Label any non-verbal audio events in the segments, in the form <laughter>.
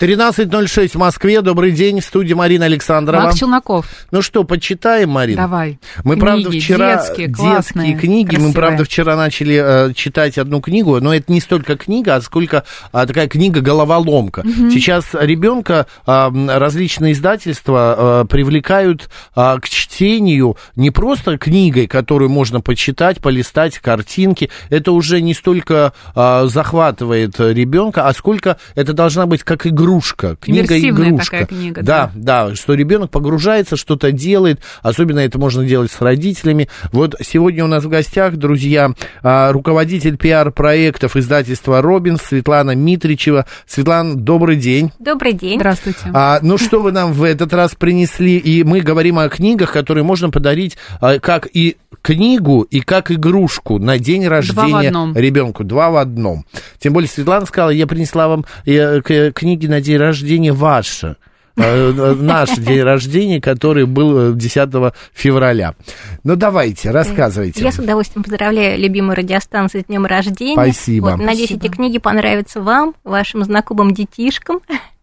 13.06 в Москве. Добрый день. В студии Марина Александрова. Макс Челноков. Ну что, почитаем, Марина? Давай. Мы, Книги правда, вчера... детские, детские книги. Мы, красивые. правда, вчера начали э, читать одну книгу, но это не столько книга, а сколько а, такая книга-головоломка. Сейчас ребенка м, различные издательства а, привлекают а, к чтению не просто книгой, которую можно почитать, полистать, картинки. Это уже не столько а, захватывает ребенка, а сколько это должна быть как игрушка. Книга-игрушка. такая книга, Да, да, что ребенок погружается, что-то делает, особенно это можно делать с родителями. Вот сегодня у нас в гостях, друзья, а, руководитель пиар-проектов издательства «Робинс» Светлана Митричева. Светлана, добрый день. Добрый день. Здравствуйте. А, ну, что вы нам в этот раз принесли? И мы говорим о книгах, которые можно подарить а, как и книгу, и как игрушку на день рождения ребенку. Два в одном. Тем более Светлана сказала, я принесла вам э, к- книги на день рождения ваше. Э, э, Наш <laughs> день рождения, который был э, 10 февраля. Ну, давайте, рассказывайте. Я с удовольствием поздравляю любимую радиостанцию с днем рождения. Спасибо. Вот, надеюсь, эти книги понравятся вам, вашим знакомым детишкам,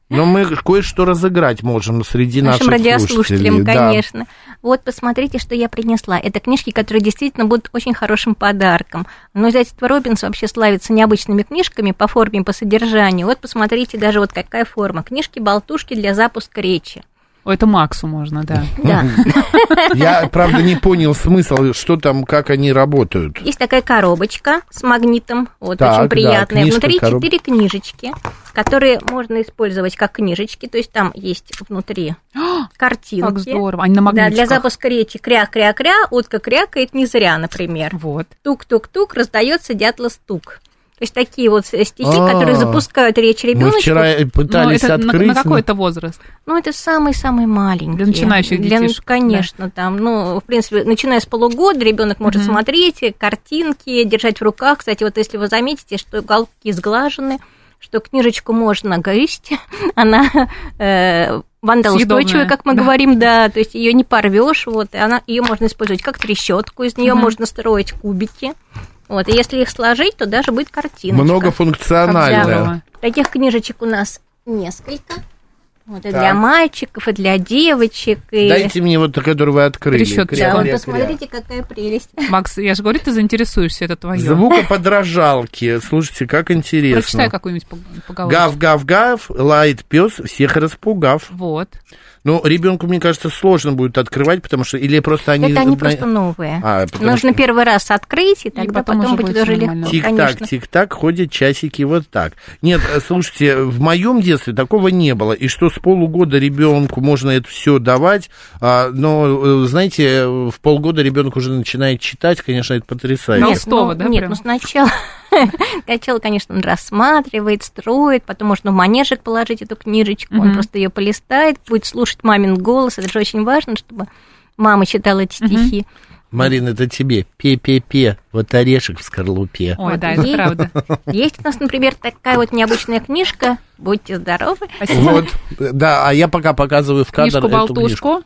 Но мы кое-что разыграть можем среди нашим наших радиослушателям, слушателей. Да. конечно. Вот, посмотрите, что я принесла. Это книжки, которые действительно будут очень хорошим подарком. Но издательство Робинс вообще славится необычными книжками по форме и по содержанию. Вот, посмотрите, даже вот какая форма. Книжки-болтушки для запуска речи. О, это Максу можно, да. <laughs> Да. <laughs> Я, правда, не понял смысл, что там, как они работают. Есть такая коробочка с магнитом, вот, Так, очень да, приятная. книжка, Внутри короб- четыре книжечки, которые можно использовать как книжечки, то есть там есть внутри <gasps> картинки. Как здорово. Они на Да, для магнитиках. запуска речи кря-кря-кря, утка крякает не зря, например. Вот. Тук-тук-тук, раздается дятла стук. То есть такие вот стихи, А. которые запускают речь Мы ребеночку. вчера пытались это открыть. на какой это возраст? Ну, это самый-самый маленький. Для начинающих Для- детишек, Конечно, там, ну, в принципе, начиная с полугода ребенок может смотреть картинки, держать в руках. Кстати, вот если вы заметите, что уголки сглажены, что книжечку можно грызть, <laughs> она э, вандалоустойчивая, как мы да. говорим, да, то есть ее не порвешь, вот, и она, ее можно использовать как трещотку, из нее Мгм. можно строить кубики. Вот, и если их сложить, то даже будет картиночка. Многофункциональная. Таких книжечек у нас несколько. Вот, и Так. для мальчиков, и для девочек. И... Дайте мне вот, которую вы открыли. Да, вот посмотрите, какая прелесть. Макс, я же говорю, ты заинтересуешься, это твое. Звукоподражалки. Слушайте, как интересно. Прочитай какую-нибудь пог- поговорку. Гав-гав-гав, лает пес, всех распугав. Вот. Ну, ребенку, мне кажется, сложно будет открывать, потому что или просто они... Это они просто новые. А, Нужно что- первый раз открыть, и тогда потом потом, уже будет уже легко. Тик-так, тик-так, ходят часики вот так. Нет, э, слушайте, в моем детстве такого не было. И что с полугода ребенку можно это все давать, а, но, э, знаете, в полгода ребенок уже начинает читать, конечно, это потрясающе. Нет, Толстого, ну, да, Нет, прям? ну сначала, <laughs> сначала, конечно, он рассматривает, строит, потом можно в манежек положить эту книжечку, он просто ее полистает, будет слушать мамин голос. Это же очень важно, чтобы мама читала эти стихи. Марина, это тебе. Пе-пе-пе, вот орешек в скорлупе. Ой, Вот да, это есть. правда. Есть у нас, например, такая вот необычная книжка. Будьте здоровы. Вот, да, а я пока показываю в кадр эту книжку. Книжку-болтушку.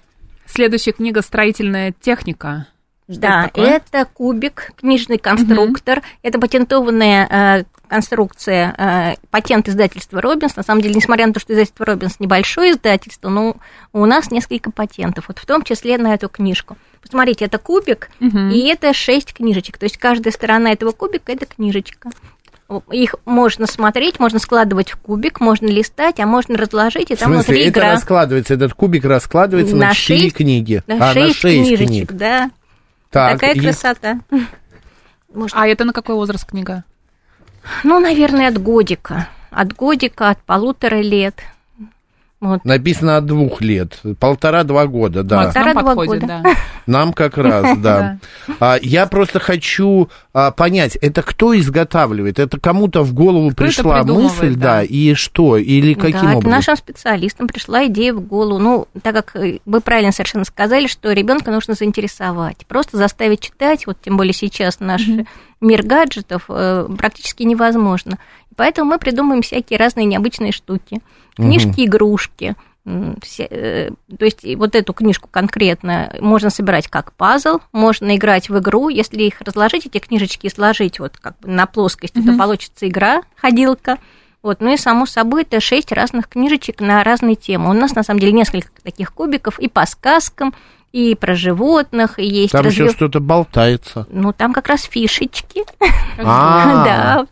Следующая книга «Строительная техника». Да, это такое? это кубик, книжный конструктор. Это патентованная э, конструкция, э, патент издательства Робинс. На самом деле, несмотря на то, что издательство Робинс небольшое издательство, но у нас несколько патентов, вот в том числе на эту книжку. Посмотрите, это кубик, Мгм. и это шесть книжечек. То есть каждая сторона этого кубика это книжечка. Их можно смотреть, можно складывать в кубик, можно листать, а можно разложить, и В там смысле, внутри это игра. раскладывается, этот кубик раскладывается на, На четыре шесть- книги. На а, шесть на шесть книжечек, книг. да. Так, Такая и- красота. Может, А это на какой возраст книга? Ну, наверное, от годика. От годика, от полутора лет. Вот. Написано от двух лет. Полтора-два года, да. Полтора-два года. да. <laughs> Нам как раз, <laughs> да. А, Я просто хочу а, понять, это кто изготавливает? Это кому-то в голову пришла мысль, да. и что? Или каким образом? нашим специалистам пришла идея в голову. Ну, так как э, вы правильно совершенно сказали, что ребенка нужно заинтересовать. Просто заставить читать, вот тем более сейчас наш мир гаджетов, э, практически невозможно. Поэтому мы придумываем всякие разные необычные штуки. Книжки-игрушки. М, все, э, То есть вот эту книжку конкретно можно собирать как пазл, можно играть в игру. Если их разложить, эти книжечки, и сложить вот как бы на плоскости, то получится игра, ходилка. Вот, ну и само собой это шесть разных книжечек на разные темы. У нас на самом деле несколько таких кубиков и по сказкам, и про животных, и есть Там еще разве- что-то болтается. Ну, там как раз фишечки. <laughs> А, Да.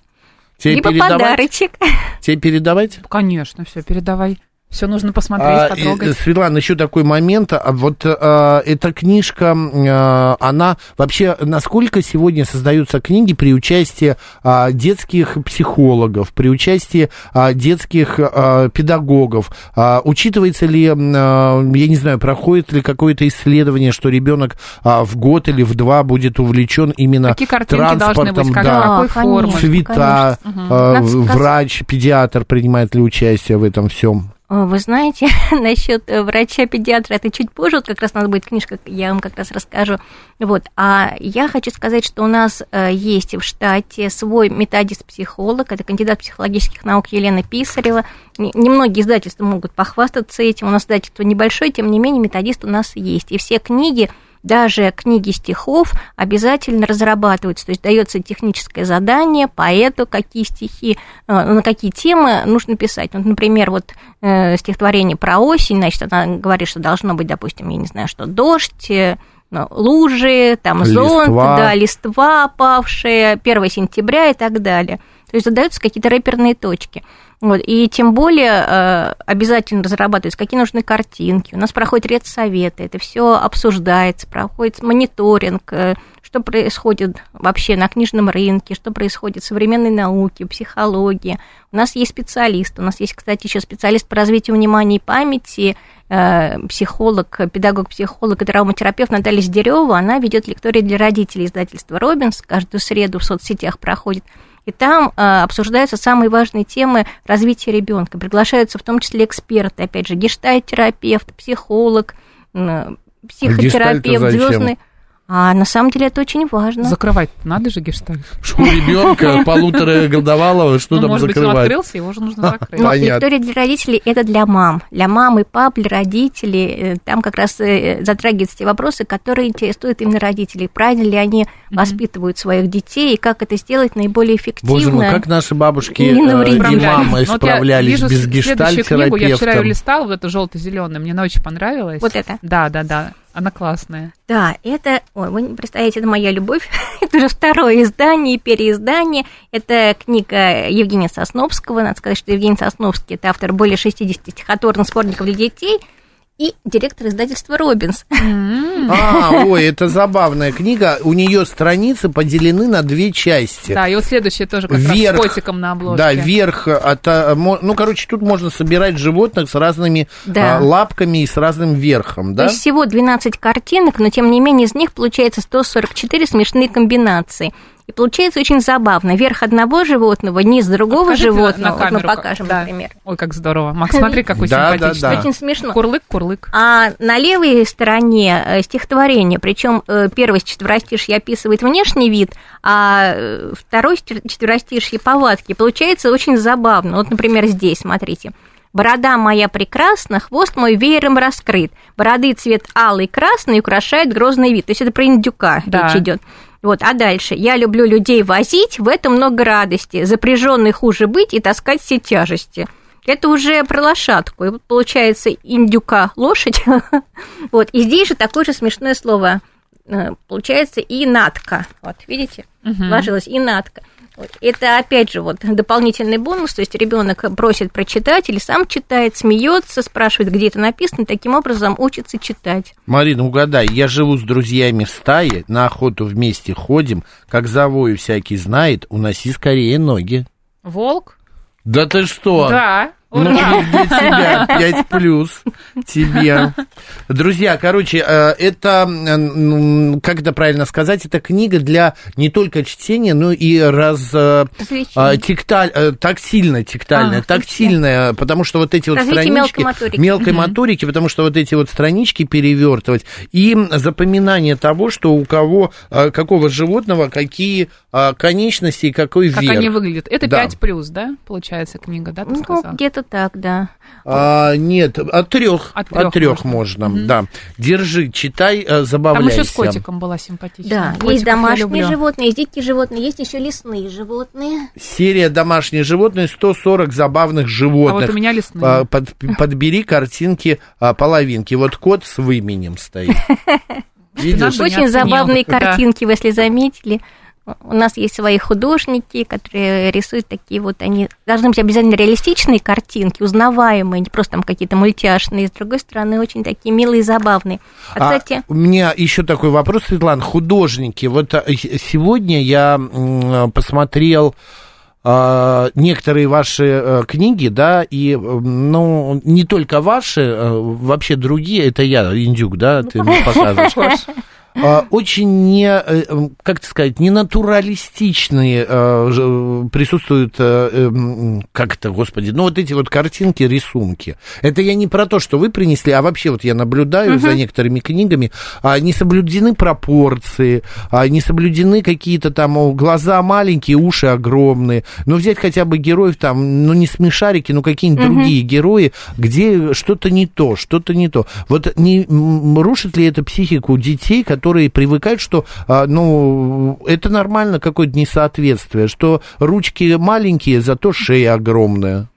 Тебе Либо передавать? подарочек. Тебе передавать? Конечно, все, передавай. Все нужно посмотреть, А, потрогать. Светлана, еще такой момент. А Вот а, эта книжка, а, она вообще, насколько сегодня создаются книги при участии а, детских психологов, при участии а, детских а, педагогов? А, учитывается ли, а, я не знаю, проходит ли какое-то исследование, что ребенок а, в год или в два будет увлечен именно Какие картинки должны транспортом, быть, как- да, какой формы? цвета, конечно. а, врач, педиатр принимает ли участие в этом всем? Э, Вы знаете, <laughs> насчет э, врача-педиатра, это чуть позже, вот как раз у нас будет книжка, я вам как раз расскажу. Вот. А я хочу сказать, что у нас э, есть в штате свой методист-психолог, это кандидат психологических наук Елена Писарева. Не- Немногие издательства могут похвастаться этим, у нас издательство небольшое, тем не менее методист у нас есть. И все книги, даже книги стихов обязательно разрабатываются, то есть дается техническое задание поэту, какие стихи, э, на какие темы нужно писать. Вот, например, вот э, стихотворение про осень, значит, она говорит, что должно быть, допустим, я не знаю, что дождь, э, ну, лужи, там зонт, Листва. да, листва опавшая, 1 сентября и так далее. То есть задаются какие-то рэперные точки. Вот, и тем более э, обязательно разрабатываются, какие нужны картинки. У нас проходит редсоветы, это все обсуждается, проходит мониторинг, э, что происходит вообще на книжном рынке, что происходит в современной науке, психологии. У нас есть специалисты, у нас есть, кстати, еще специалист по развитию внимания и памяти, э, психолог, педагог-психолог и травматерапевт Наталья Сдерева, она ведет лектории для родителей издательства «Робинс», каждую среду в соцсетях проходит. И там э, обсуждаются самые важные темы развития ребенка. Приглашаются в том числе эксперты, опять же, гештальт-терапевт, психолог, э, психотерапевт, звездный. А на самом деле это очень важно. Закрывать надо же гештальт. Что у ребенка полуторагодовалого, что Ну, там может быть, он закрывать? открылся, его же нужно закрыть. Но лектория для родителей это для мам. Для мам и пап, для родителей. Э, Там как раз э, затрагиваются те вопросы, которые интересуют именно родителей. Правильно ли они воспитывают своих детей, и как это сделать наиболее эффективно. Боже мой, как наши бабушки Не э, и Справлялись. мамы Ну, вот справлялись вижу без следующую книгу, я вчера ее гештальт-терапевта. листала, вот эту желто-зеленую, мне она очень понравилась. Вот это? Да, да, да, она классная. Да, это, ой, вы не представляете, это моя любовь. <laughs> это уже второе издание, переиздание. Это книга Евгения Сосновского. Надо сказать, что Евгений Сосновский – это автор более 60 стихотворных сборников для детей и директор издательства «Робинс». А, ой, это забавная книга. У нее страницы поделены на две части. Да, и вот следующая тоже как Вверх. раз с котиком на обложке. Да, вверх от, а, ну, короче, тут можно собирать животных с разными Да. а, лапками и с разным верхом, То да? есть всего 12 картинок, но тем не менее из них получается 144 смешные комбинации. И получается очень забавно. Верх одного животного, низ другого Покажите на- животного. на Вот мы камеру, как- покажем, да. например. Ой, как здорово. Макс, смотри, какой Да, симпатичный. да. Очень смешно. Курлык, курлык. А на левой стороне э, стихотворение, причем э, первое четверостишье описывает внешний вид, а э, второй четверостишье повадки. Получается очень забавно. Вот, например, здесь, смотрите. Борода моя прекрасна, хвост мой веером раскрыт. Бороды цвет алый красный украшает грозный вид. То есть это про индюка Да. речь идет. Вот, а дальше. Я люблю людей возить, в этом много радости. Запряженный хуже быть и таскать все тяжести. Это уже про лошадку. И вот получается индюка лошадь. <laughs> вот, и здесь же такое же смешное слово. э, Получается и натка. Вот, видите? Вложилась и натка. Это опять же вот дополнительный бонус, то есть ребенок просит прочитать или сам читает, смеется, спрашивает, где это написано, таким образом учится читать. Марина, угадай, я живу с друзьями в стае, на охоту вместе ходим, как завою всякий знает, уноси скорее ноги. Волк? Да ты что? Да. Ну, для тебя 5 плюс тебе. Друзья, короче, э, это, э, как это правильно сказать, это книга для не только чтения, но и раз... э, а, текталь, э, тактильная, тактильная, А, тактильная, потому что вот эти вот странички... мелкой моторики. мелкой моторики, потому что вот эти вот странички перевертывать и запоминание того, что у кого, э, какого животного, какие э, конечности и какой Как верх. они выглядят. Это Да. 5 плюс, да, получается, книга, да, ты Ну, сказала? Где-то так, да. А, нет, от трех. От От трёх трех можно. можно, да. Держи, читай, э, Там забавляйся. еще с котиком была симпатичная. Да, Котиков есть домашние люблю. животные, есть дикие животные, есть еще лесные животные. Серия «Домашние животные», 140 забавных А животных. вот у меня лесные. А, под- подбери картинки а, половинки. Вот кот с выменем стоит. <laughs> Видишь? Очень забавные картинки, вы если заметили. У нас есть свои художники, которые рисуют такие вот, они должны быть обязательно реалистичные картинки, узнаваемые, не просто там какие-то мультяшные, с другой стороны, очень такие милые и забавные. А, А кстати, у меня еще такой вопрос, Светлана. Художники. Вот а, сегодня я посмотрел а, некоторые ваши э, книги, да, и, ну, не только ваши, вообще другие, это я, Индюк, да, ты мне <laughs> показываешь. А, Очень не, э, м, как это сказать, не натуралистичные э, присутствуют, э, эм, как это, господи, ну вот эти вот картинки, рисунки. Это я не про то, что вы принесли, а вообще вот я наблюдаю за некоторыми книгами, а, не соблюдены пропорции, а, не соблюдены какие-то там глаза маленькие, уши огромные. Ну взять хотя бы героев там, ну не смешарики, ну какие-нибудь другие герои, где что-то не то, что-то не то. Вот не рушит ли это психику детей, которые привыкают, что, а, ну, это нормально, какое-то несоответствие, что ручки маленькие, зато шея огромная.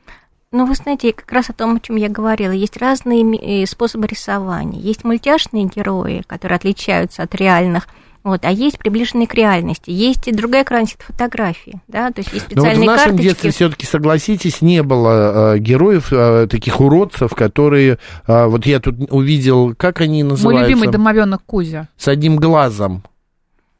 ну вы знаете, как раз о том, о чем я говорила, есть разные э, способы рисования. Есть мультяшные герои, которые отличаются от реальных, вот, а есть приближенные к реальности. Есть и другая крайность фотографии, да, то есть есть Но вот в специальные нашем карточки. детстве все-таки, согласитесь, не было э, героев, э, таких уродцев, которые, э, вот я тут увидел, как они Мой называются? любимый домовенок Кузя. С одним глазом.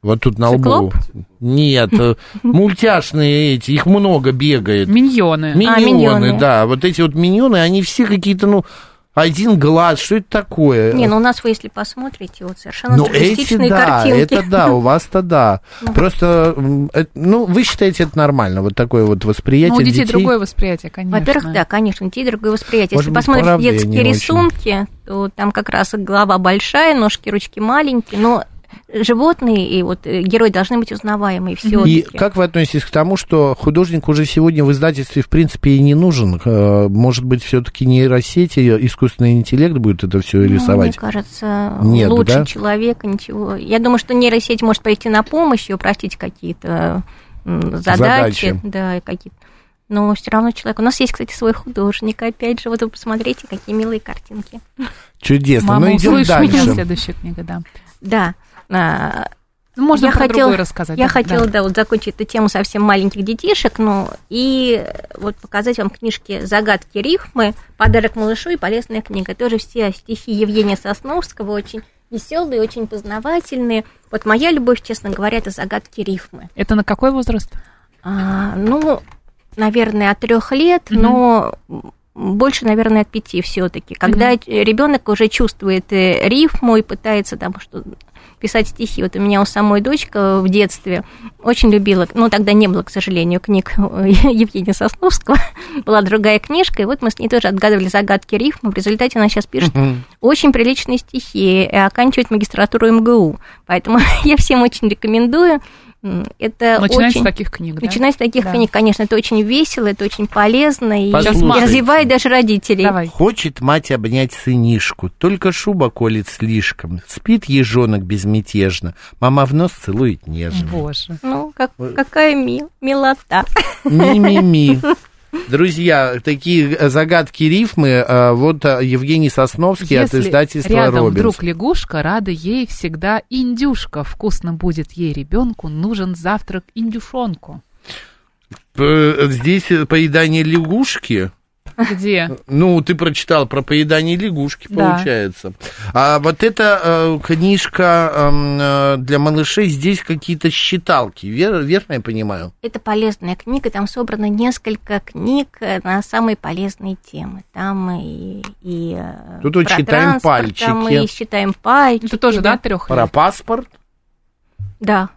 Вот тут на Циклоп? лбу. Нет, э, мультяшные эти, их много бегает. Миньоны. Миньоны, А, миньоны. да. Вот эти вот миньоны, они все какие-то, ну, один глаз, что это такое? Не, ну у нас вы, если посмотрите, вот совершенно Ну, эти, да, картинки. это да, у вас-то да. <laughs> Просто, м, э, ну, вы считаете это нормально, вот такое вот восприятие Ну, у детей, другое восприятие, конечно. Во-первых, да, конечно, у детей другое восприятие. Может Если быть, посмотрите детские очень. рисунки, то там как раз голова большая, ножки, ручки маленькие, но животные и вот э, герои должны быть узнаваемые все И как вы относитесь к тому, что художник уже сегодня в издательстве, в принципе, и не нужен? Э, Может быть, все-таки нейросети, искусственный интеллект будет это все Ну, мне рисовать? кажется, Нет, лучше да? человека ничего. Я думаю, что нейросеть может пойти на помощь и упростить какие-то задачи, Задачи. да, какие-то. Но все равно человек. У нас есть, кстати, свой художник. Опять же, вот вы посмотрите, какие милые картинки. Чудесно. Мама, ну, идем услышь меня, дальше. следующая книга, да. Да. А, Ну, можно я про хотела, рассказать. Я да, хотела, да. да, вот закончить эту тему совсем маленьких детишек, ну, и вот показать вам книжки «Загадки рифмы», «Подарок малышу» и полезная книга. Тоже все стихи Евгения Сосновского, очень веселые, очень познавательные. Вот моя любовь, честно говоря, это «Загадки рифмы». Это на какой возраст? А, ну, наверное, от трех лет, Мгм. но больше, наверное, от пяти все-таки. Когда ребенок уже чувствует э, рифму и пытается там что писать стихи. Вот у меня у самой дочка в детстве очень любила, ну тогда не было, к сожалению, книг <laughs> Евгения Сосновского, <laughs> была другая книжка, и вот мы с ней тоже отгадывали загадки рифмы. В результате она сейчас пишет очень приличные стихи и оканчивает магистратуру МГУ. Поэтому <laughs> я всем очень рекомендую. Это Начинать очень... с таких книг, да? Начинать с таких Да. книг, конечно, это очень весело, это очень полезно и, Послушайте. и развивает даже родителей. Давай. Хочет мать обнять сынишку, только шуба колет слишком. Спит ежонок безмятежно, мама в нос целует нежно. Боже. Ну, как, какая мил, милота. Ми-ми-ми. <laughs> Друзья, такие э, загадки рифмы, э, вот э, Евгений Сосновский от Если издательства рядом «Робинс». вдруг лягушка, рада ей всегда индюшка. Вкусно будет ей ребенку, нужен завтрак индюшонку. Здесь поедание лягушки. Где? Ну, ты прочитал про поедание лягушки, Да. получается. А вот эта э, книжка эм, э, для малышей, здесь какие-то считалки, вер- верно я понимаю? Это полезная книга, там собрано несколько книг э, на самые полезные темы. Там и, и э, Тут вот про считаем транспорт, Там пальчики. и считаем пальчики. Это тоже, да, да? трех Про паспорт? Да.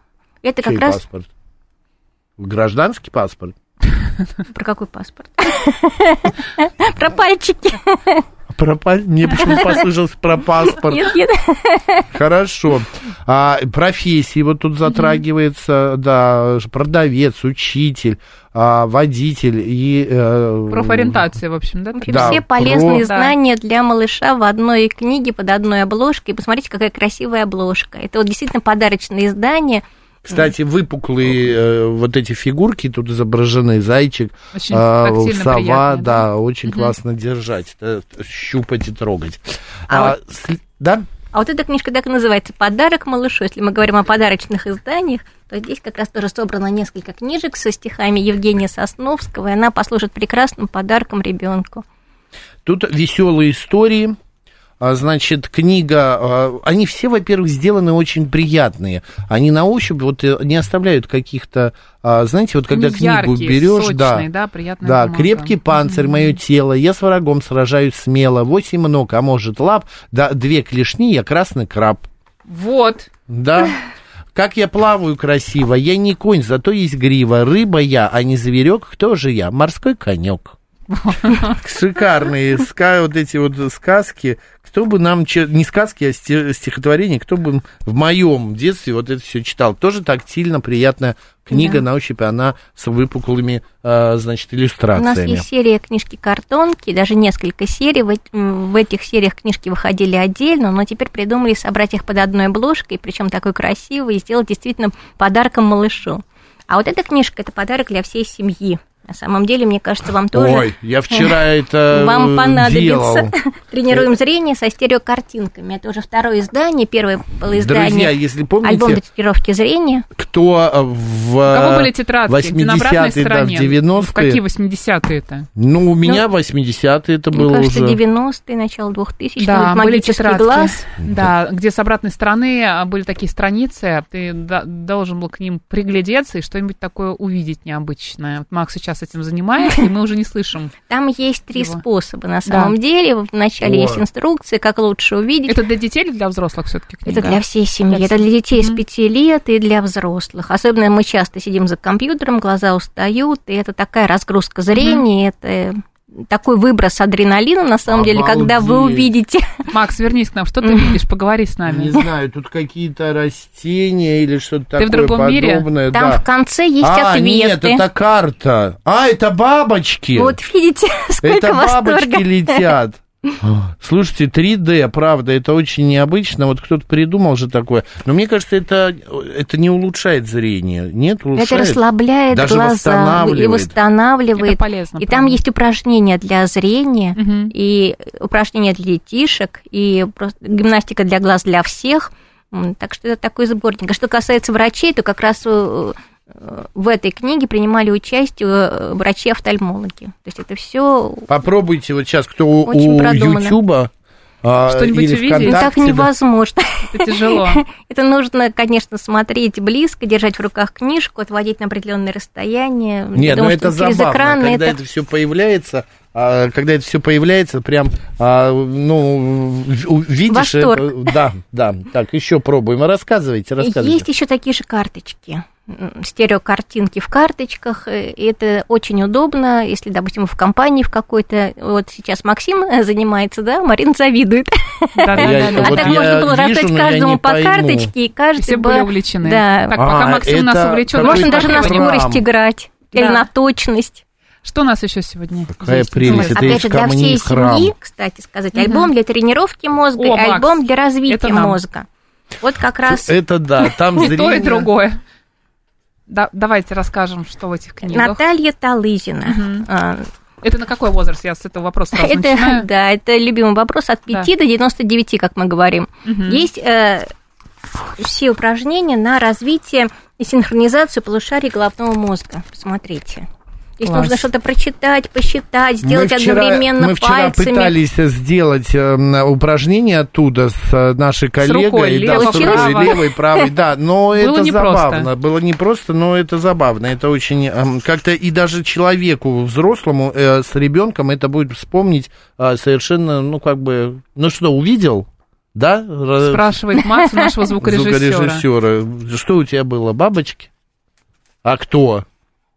Это Чей как раз паспорт? Гражданский паспорт? Про какой паспорт? <laughs> Про пальчики. Про паль- Мне <laughs> почему послышалось про паспорт. Нет, нет. Хорошо. А, профессии вот тут затрагивается, да, продавец, учитель, а, водитель и... э, Профориентация, в общем, да? В общем, Да, все полезные про- знания для малыша в одной книге под одной обложкой. И посмотрите, какая красивая обложка. Это вот действительно подарочное издание. Кстати, выпуклые э, вот эти фигурки тут изображены, зайчик, тактильно сова, приятно, да, да? очень Мгм. классно держать, э, щупать и трогать. А А, сли- Да? А вот эта книжка так и называется «Подарок малышу». Если мы говорим о подарочных изданиях, то здесь как раз тоже собрано несколько книжек со стихами Евгения Сосновского, и она послужит прекрасным подарком ребенку. Тут веселые истории. А, Значит, книга, а, они все, во-первых, сделаны очень приятные. Они на ощупь вот э, не оставляют каких-то, а, знаете, вот когда Они книгу яркие, берешь, сочные, да, да, приятная да, бумага. крепкий панцирь, мое тело, я с врагом сражаюсь смело, восемь ног, а может лап, да, две клешни, я красный краб. Вот. Да. Как я плаваю красиво, я не конь, зато есть грива. Рыба я, а не зверек. Кто же я? Морской конек. <laughs> Шикарные вот эти вот сказки. Кто бы нам, не сказки, а сти- стихотворения, кто бы в моем детстве вот это все читал. Тоже тактильно приятная книга на ощупь, она с выпуклыми, а, значит, У нас иллюстрациями. есть серия книжки-картонки, даже несколько серий. В, в этих сериях книжки выходили отдельно, но теперь придумали собрать их под одной обложкой, причем такой красивый, и сделать действительно подарком малышу. А вот эта книжка – это подарок для всей семьи. На самом деле, мне кажется, вам тоже... Ой, я вчера <laughs> это Вам э, понадобится. делал. <laughs> Тренируем зрение со стереокартинками. Это уже второе издание. Первое было издание. Друзья, если помните, Альбом тренировки зрения. кто э, в У кого были тетрадки? Где на обратной 80-е, да, в стороне? 90-е. В какие 80-е-то? Ну, у меня 80-е это Мне было кажется, уже. 90-е, начало 2000 Да, были магический тетрадки. глаз. Да, где с обратной стороны были такие страницы, ты должен был к ним приглядеться и что-нибудь такое увидеть необычное. Вот Макс сейчас этим занимается, и мы уже не слышим. <laughs> Там есть три Его. способа на самом деле. Вначале О. есть инструкция, как лучше увидеть. Это для детей или для взрослых все-таки книга? Это для всей семьи, Для это для детей с Мгм. 5 лет и для взрослых. Особенно мы часто сидим за компьютером, глаза устают, и это такая разгрузка зрения, это такой выброс адреналина, на самом деле, когда вы Обалдеть. увидите. Макс, вернись к нам, что ты видишь? Поговори с Не нами. знаю, тут какие-то растения или что-то Ты такое в другом мире? подобное. Там да. в конце есть а, ответы. нет, это карта. А, это бабочки. Вот видите, <laughs> сколько это бабочки восторга. летят. <laughs> Слушайте, 3D, правда, это очень необычно. Вот кто-то придумал же такое. Но мне кажется, это, это не улучшает зрение. Нет, улучшает. Это расслабляет Даже глаза и восстанавливает. восстанавливает. Это полезно, И там правда. есть упражнения для зрения, Мгм. и упражнения для детишек, и просто гимнастика для глаз для всех. Так что это такой сборник. А что касается врачей, то как раз э, в этой книге принимали участие э, врачи-офтальмологи. То есть это все Попробуйте вот сейчас, кто у-. Ютуба а, Что-нибудь или увидеть? ну, так невозможно. Это тяжело. <laughs> Это нужно, конечно, смотреть близко, держать в руках книжку, отводить на определенное расстояние. Нет, ну думаю, это забавно, экран когда это это все появляется, а, когда это все появляется, прям, а, ну, видишь Восторг. это, да, да. Так, еще пробуем. Рассказывайте, рассказывайте. Есть еще такие же карточки, стереокартинки в карточках. э, и Это очень удобно, если, допустим, в компании в какой-то. Вот сейчас Максим э, занимается, да, Марина завидует. А вот так можно было раздать каждому по пойму. карточке, и каждый Все бы- были увлечены. Да. Так, пока А, Максим у нас увлечен. Можно даже на скорость играть. Или на точность. Что у нас еще сегодня? Какая есть? прелесть. Это Опять же, для всей храм. семьи, кстати сказать, Мгм. альбом для тренировки мозга О, и Макс, альбом для развития мозга. Вот как раз Это да, там <laughs> И зрение. то, и другое. Да, давайте расскажем, что в этих книгах. Наталья Талызина. А, Это на какой возраст? Я с этого вопроса сразу Это, начинаю. да, это любимый вопрос от 5 Да. до 99, как мы говорим. Мгм. Есть э, все упражнения на развитие и синхронизацию полушарий головного мозга. Посмотрите. Класс. нужно что-то прочитать, посчитать, сделать мы вчера, одновременно мы вчера пальцами. пытались сделать э, упражнение оттуда с э, нашей коллегой. рукой, да, лево, с рукой, право. левой, правой, да, но Было это забавно. Было непросто, но это забавно. Это очень эм, как-то и даже человеку взрослому э, с ребенком это будет вспомнить э, совершенно, ну как бы, ну что, увидел? Да? Ра- Спрашивает Макс нашего <laughs> звукорежиссера. звукорежиссера. Что у тебя было? Бабочки? А кто?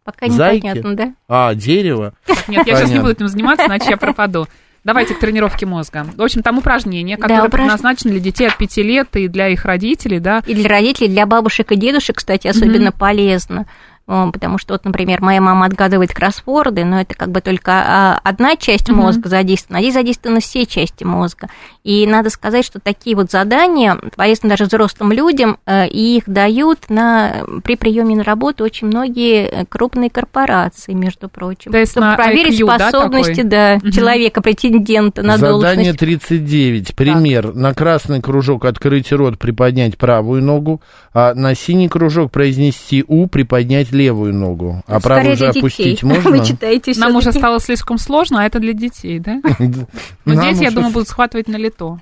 Пока Зайки? непонятно, да? А, дерево? Так, нет, я сейчас не буду этим заниматься, иначе я пропаду. Давайте к тренировке мозга. В общем, там упражнения, Да, которые упраж- предназначены для детей от 5 лет и для их родителей, да. И для родителей, для бабушек и дедушек, кстати, особенно полезно. О, Потому что, вот, например, моя мама отгадывает кроссворды, но это как бы только а, одна часть мозга задействована, а здесь задействованы все части мозга. И надо сказать, что такие вот задания полезны даже взрослым людям, э, и их дают на, при приеме на работу очень многие э, крупные корпорации, между прочим. То есть чтобы на проверить IQ, да, способности да, Мгм. человека, претендента на Задание должность. 39. Пример. На красный кружок открыть рот, приподнять правую ногу, а на синий кружок произнести «у», приподнять левую ногу. А правую Скорее же для детей. опустить <laughs> можно? Вы читаете Нам уже стало слишком сложно, а это для детей, да? <laughs> Но Нам дети, я уже думаю, будут схватывать на лето.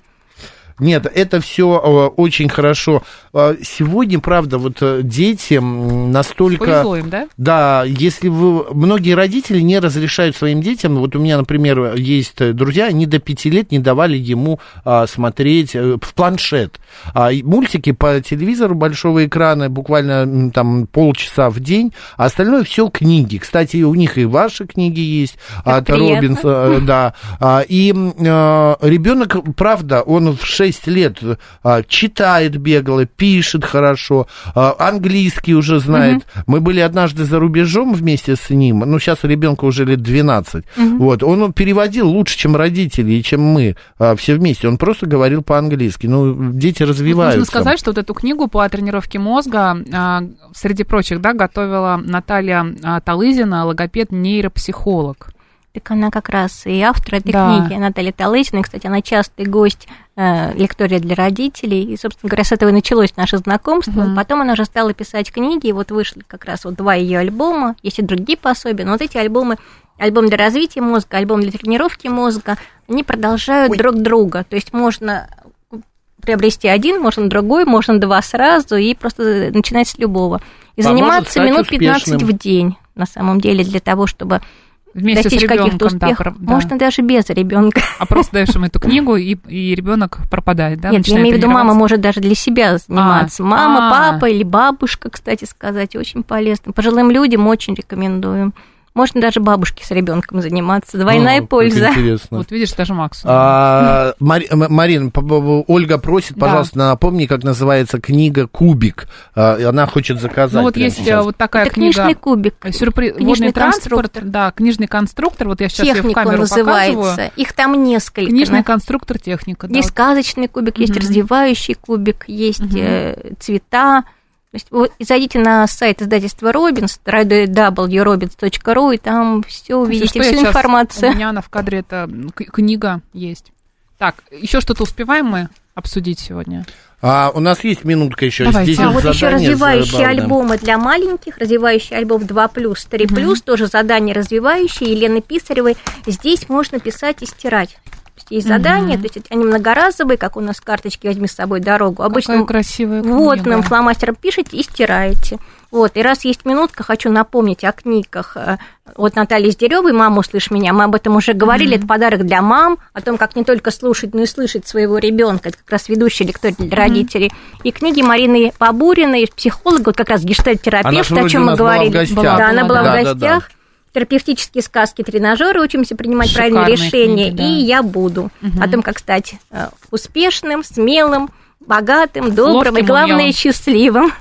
Нет, это все очень хорошо. А, Сегодня, правда, вот э, дети настолько... Повезло им, да? Да, если вы... Многие родители не разрешают своим детям... Вот у меня, например, есть э, друзья, они до пяти лет не давали ему а, смотреть э, в планшет. А, мультики по телевизору большого экрана, буквально там полчаса в день, а остальное все книги. Кстати, у них и ваши книги есть Как от приятно. Робинса, э, да. А, И ребенок, правда, он в 6 лет а, читает бегло, пишет хорошо, а, английский уже знает. Мы были однажды за рубежом вместе с ним, ну, сейчас ребенку уже лет 12. Вот, он переводил лучше, чем родители и чем мы а, все вместе. Он просто говорил по-английски. Ну, дети развиваются. Нужно сказать, что вот эту книгу по тренировке мозга, а, среди прочих, да, готовила Наталья а, Талызина, логопед-нейропсихолог. Так она как раз и автор этой Да. книги, Наталья Талызина. Кстати, она частый гость э, лектория для родителей. И, собственно говоря, с этого и началось наше знакомство. Мгм. Потом она уже стала писать книги, и вот вышли как раз вот два ее альбома. Есть и другие пособия, но вот эти альбомы Альбом для развития мозга, альбом для тренировки мозга, они продолжают друг друга. То есть можно приобрести один, можно другой, можно два сразу, и просто начинать с любого. И Поможет заниматься минут 15 успешным. в день, на самом деле, для того, чтобы Вместе достичь с ребенком, каких-то успехов. да. Можно даже без ребенка. А просто даешь ему эту книгу, и, и ребенок пропадает, да? Нет, я имею в виду, мама может даже для себя заниматься. А, Мама, а. папа или бабушка, кстати сказать, очень полезно. Пожилым людям очень рекомендуем. Можно даже бабушке с ребенком заниматься. Двойная как польза. интересно. Вот видишь, даже Максу. А, Мари- Марин, Ольга просит, Да. пожалуйста, напомни, как называется книга «Кубик». А, Она хочет заказать. ну вот есть сейчас. э, вот такая Это книга. книжный кубик. Сюрприз, Книжный водный транспорт, да, книжный конструктор, вот я сейчас ее в камеру называется. показываю. Их там несколько. Книжный На- конструктор техника, да. Есть сказочный кубик, есть Мгм. развивающий кубик, есть э, цвета. То есть вот, зайдите на сайт издательства Робинс, www.robins.ru, и там все увидите, всю информацию. У меня она в кадре, это к- книга есть. Так, еще что-то успеваем мы обсудить сегодня? А, у нас есть минутка еще. Давайте. Здесь А вот еще развивающие забавное. альбомы для маленьких, развивающий альбом 2 плюс, 3 плюс, тоже задание развивающее Елены Писаревой. Здесь можно писать и стирать. То есть есть задания, то есть они многоразовые, как у нас карточки «Возьми с собой дорогу». Обычно красивая книга. водным фломастером пишете и стираете. Вот, и раз есть минутка, хочу напомнить о книгах э, от Натальи Сдеревой «Мама, услышь меня». Мы об этом уже говорили, это подарок для мам, о том, как не только слушать, но и слышать своего ребенка. Это как раз ведущий лекторий для родителей. И книги Марины Побуриной, психолога, вот как раз гештальт-терапевт, о чем мы была в говорили. гостях. Да, она была Да, в да, гостях. Терапевтические сказки, тренажеры, учимся принимать Шикарные правильные решения. книги, да. И я буду. О том, как стать э, успешным, смелым, богатым, добрым и, Ловким, главное, умелым. счастливым.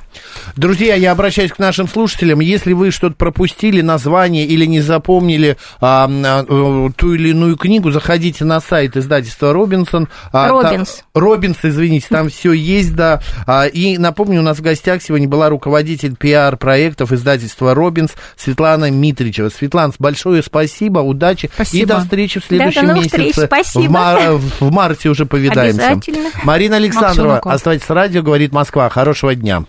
Друзья, я обращаюсь к нашим слушателям. Если вы что-то пропустили, название или не запомнили а, а, э, ту или иную книгу, заходите на сайт издательства Робинсон. А, Робинс. та- Робинс, извините, там все есть, да. А, и напомню, у нас в гостях сегодня была руководитель пиар-проектов издательства Робинс Светлана Митричева. Светлана, большое спасибо, удачи. И Спасибо. до встречи в следующем новых месяце. встреч, спасибо. В, мар- в марте уже повидаемся. Обязательно. Марина Александрова, оставайтесь с радио, говорит Москва. Хорошего дня.